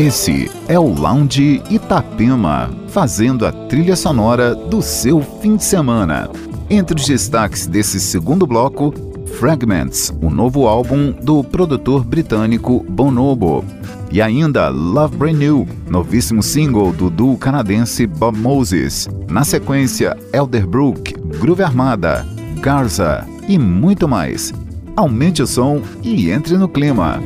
Esse é o Lounge Itapema, fazendo a trilha sonora do seu fim de semana. Entre os destaques desse segundo bloco, Fragments, o novo álbum do produtor britânico Bonobo. E ainda Love Brand New, novíssimo single do duo canadense Bob Moses. Na sequência, Elderbrook, Groove Armada, Garza e muito mais. Aumente o som e entre no clima.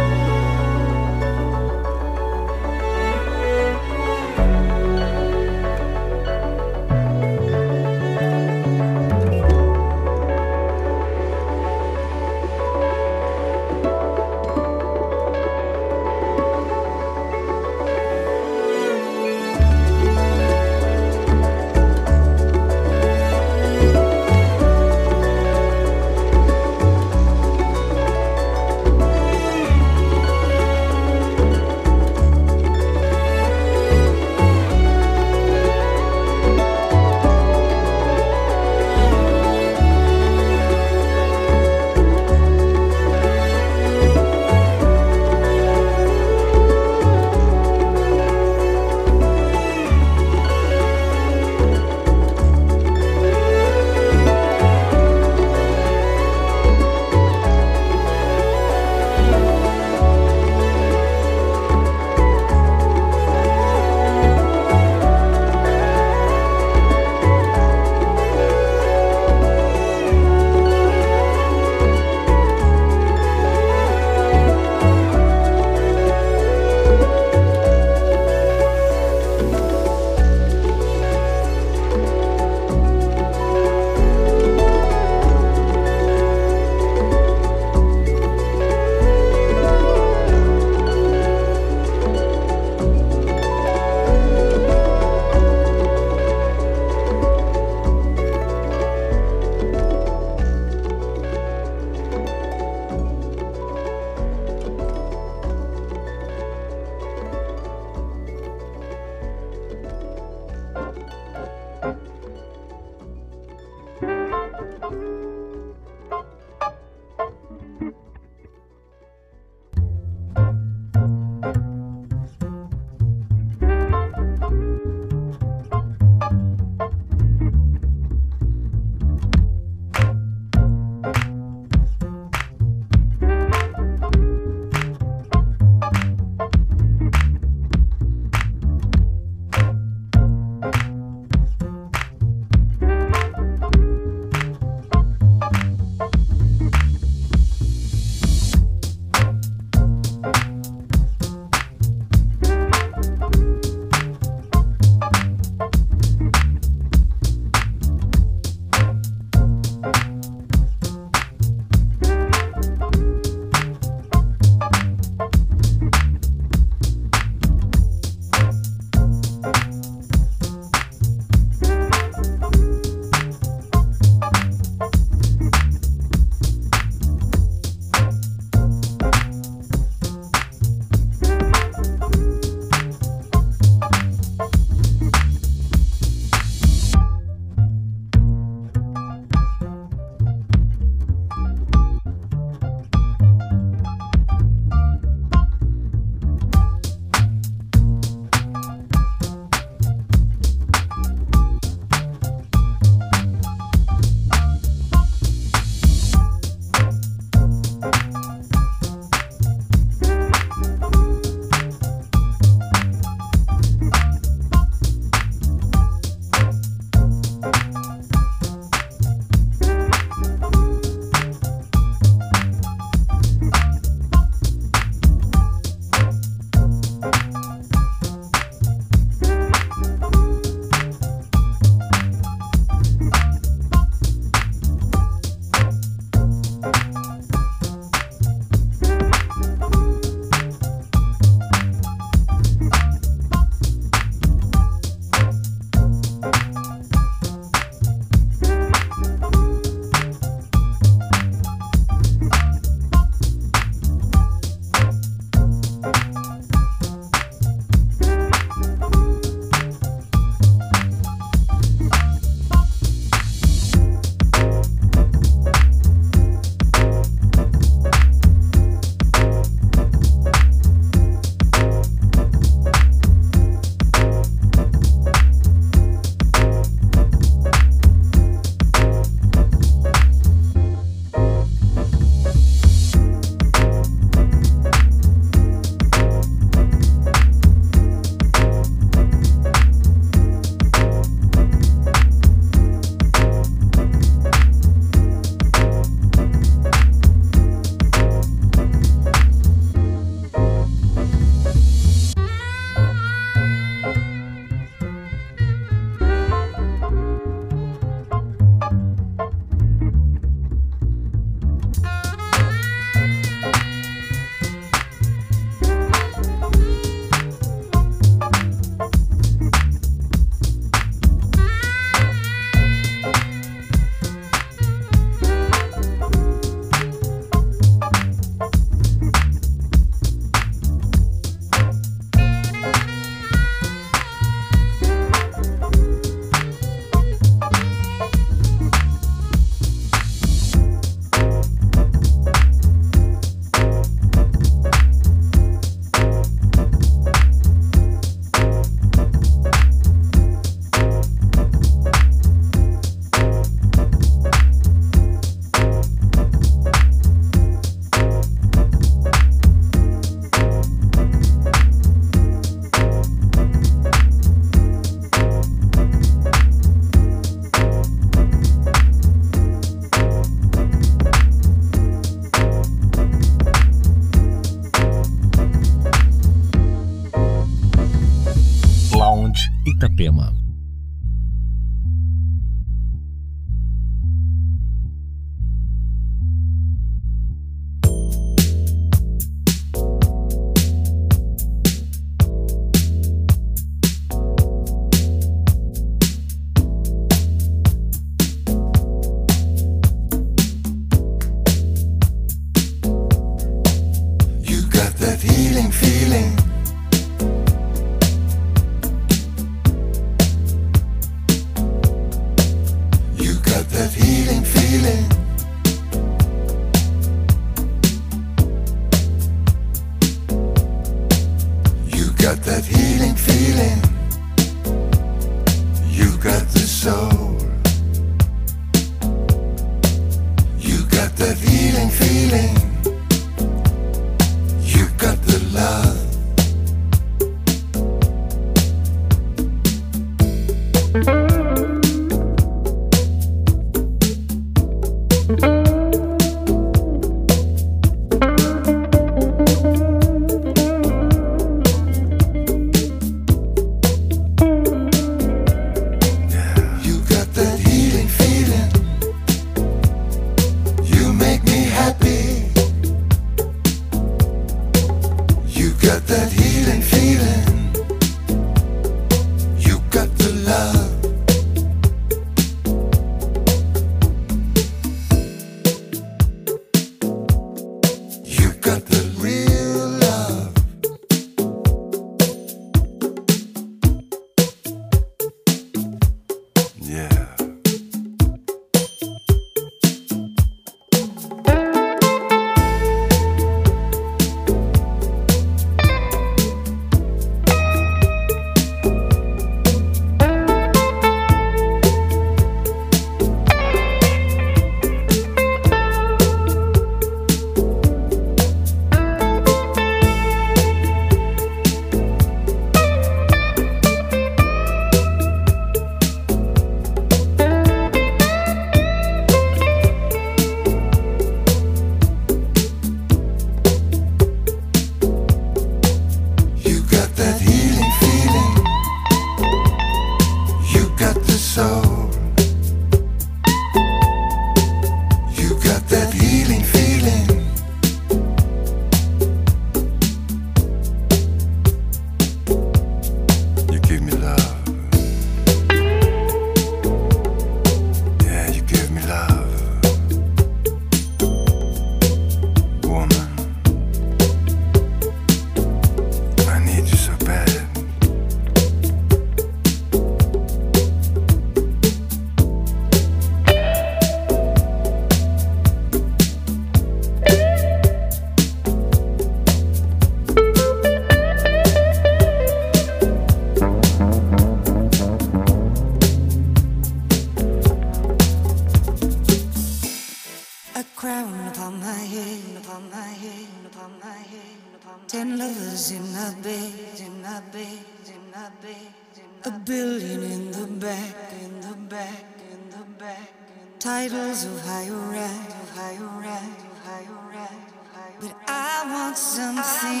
Titles of higher right, higher right, higher right. But I want something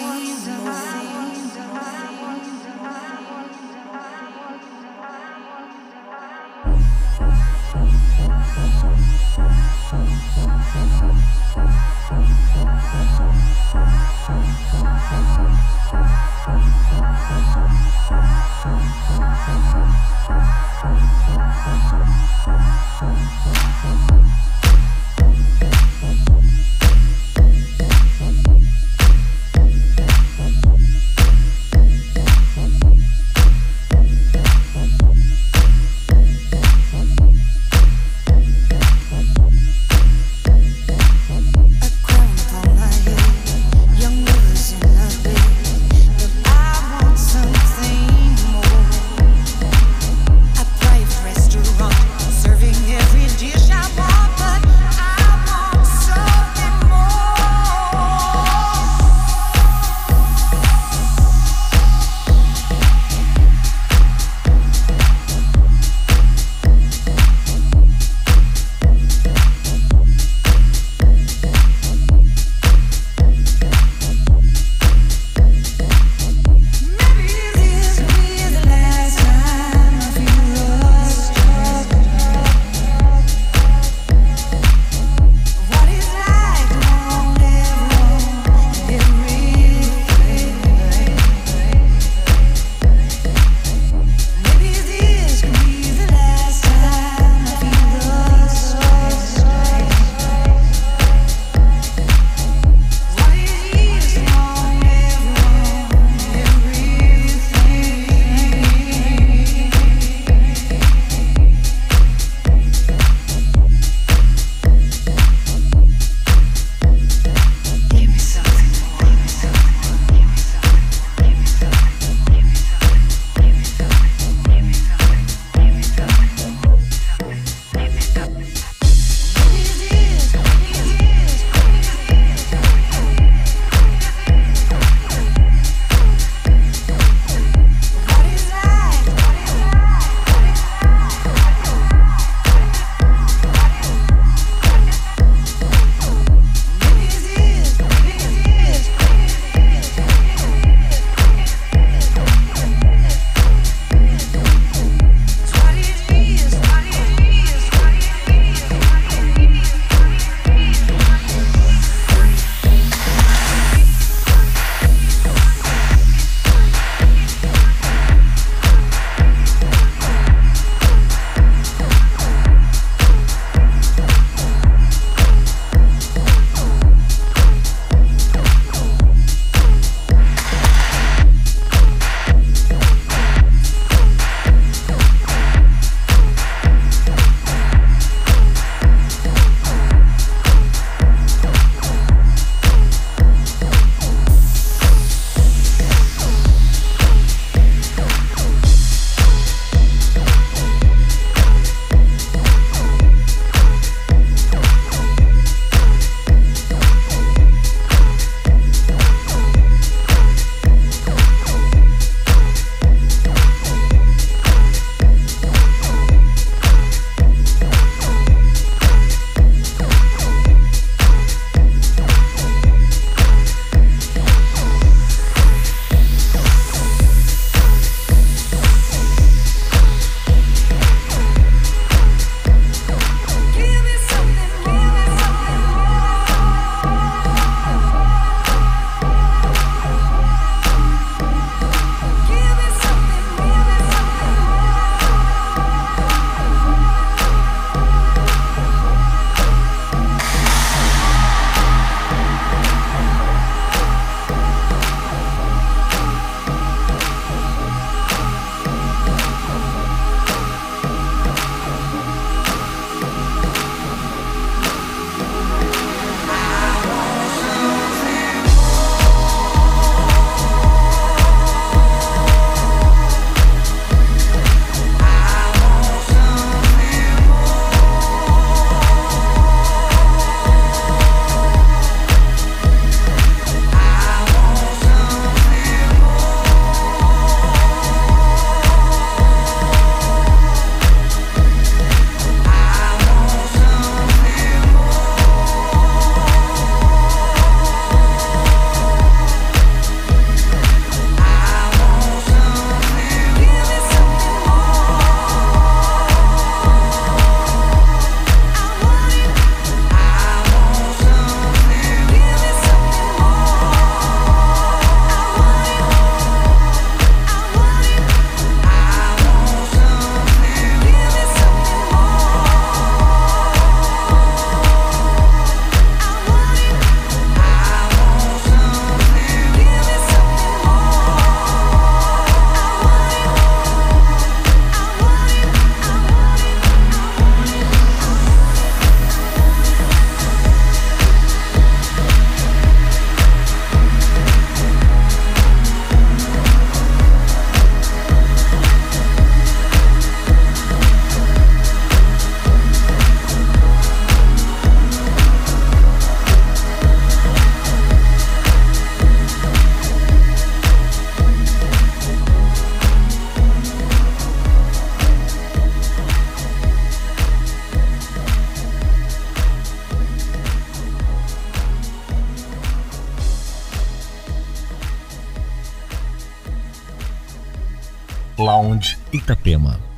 more. Itapema.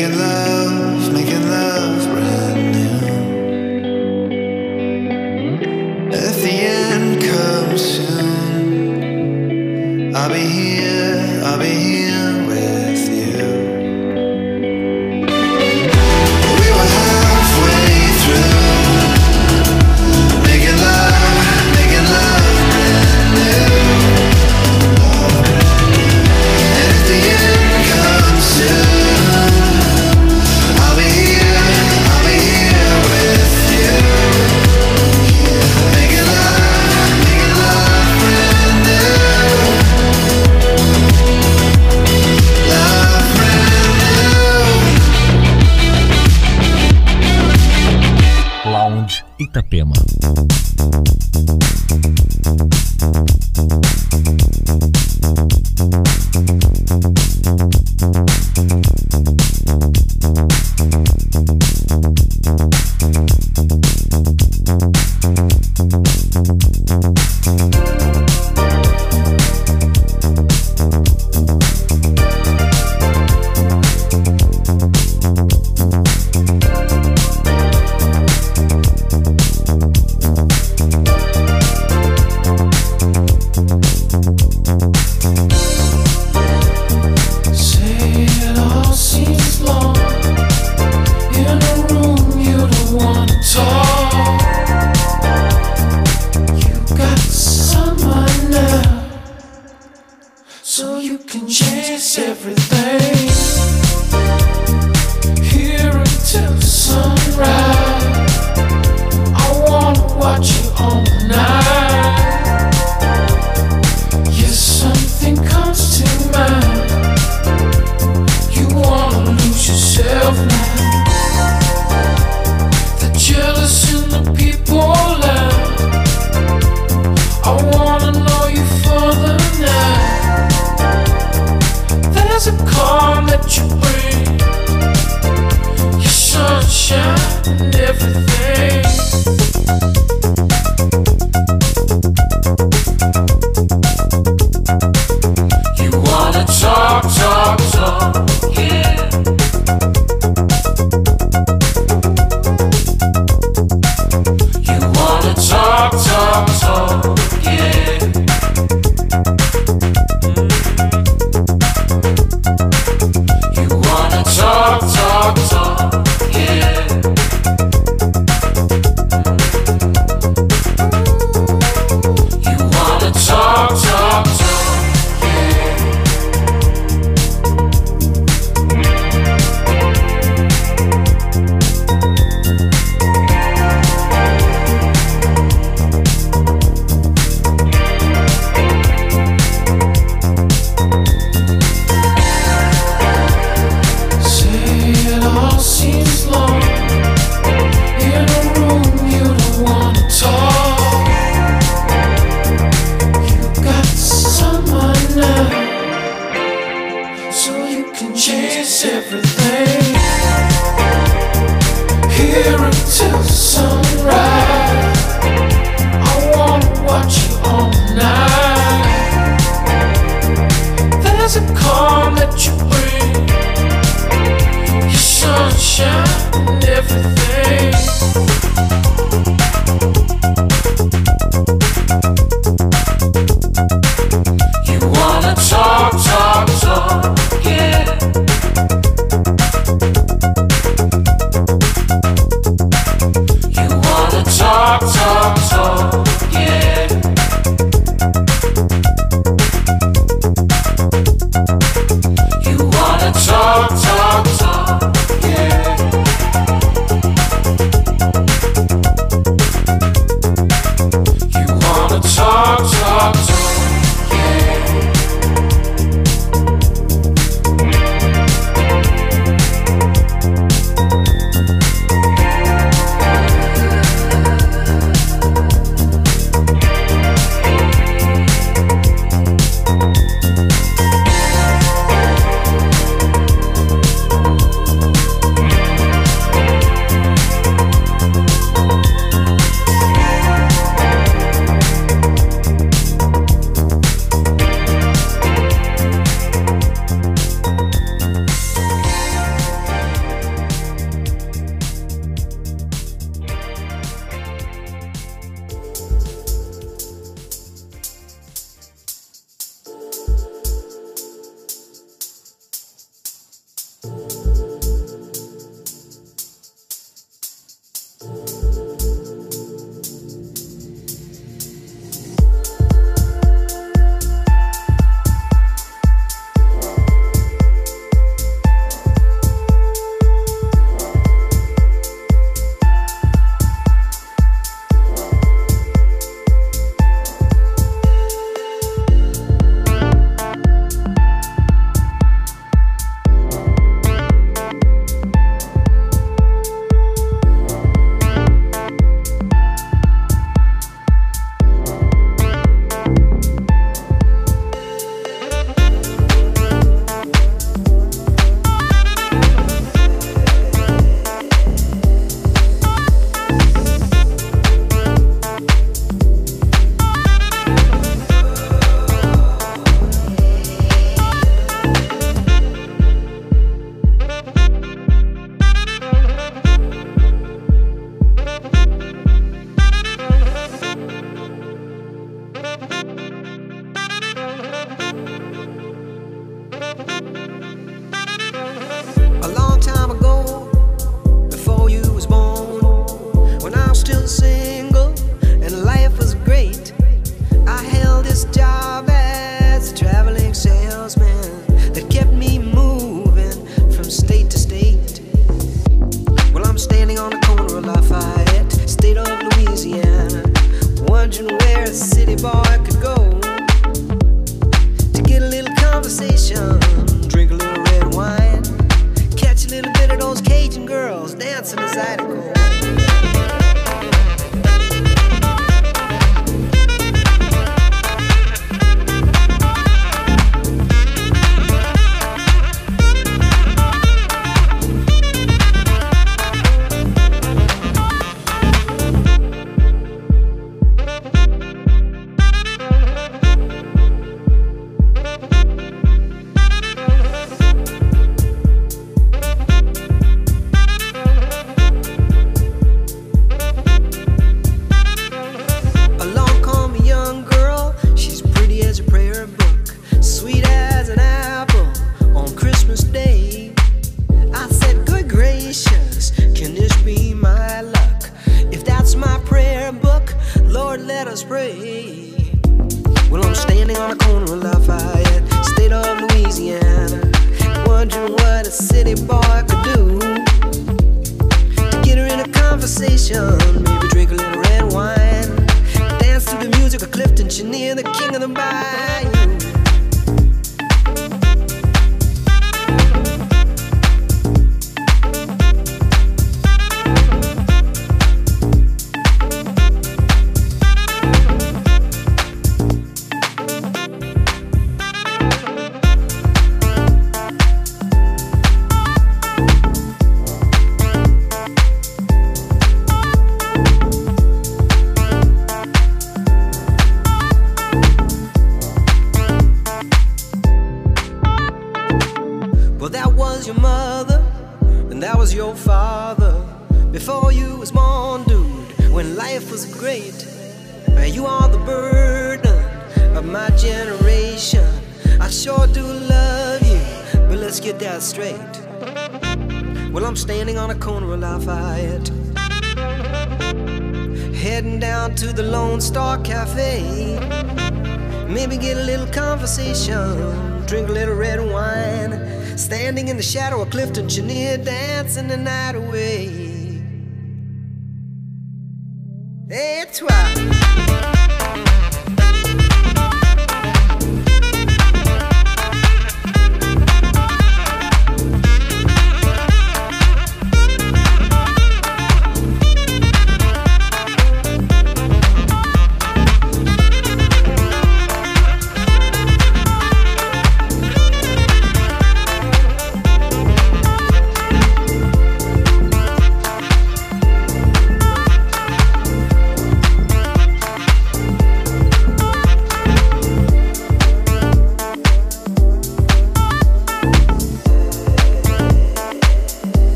making love.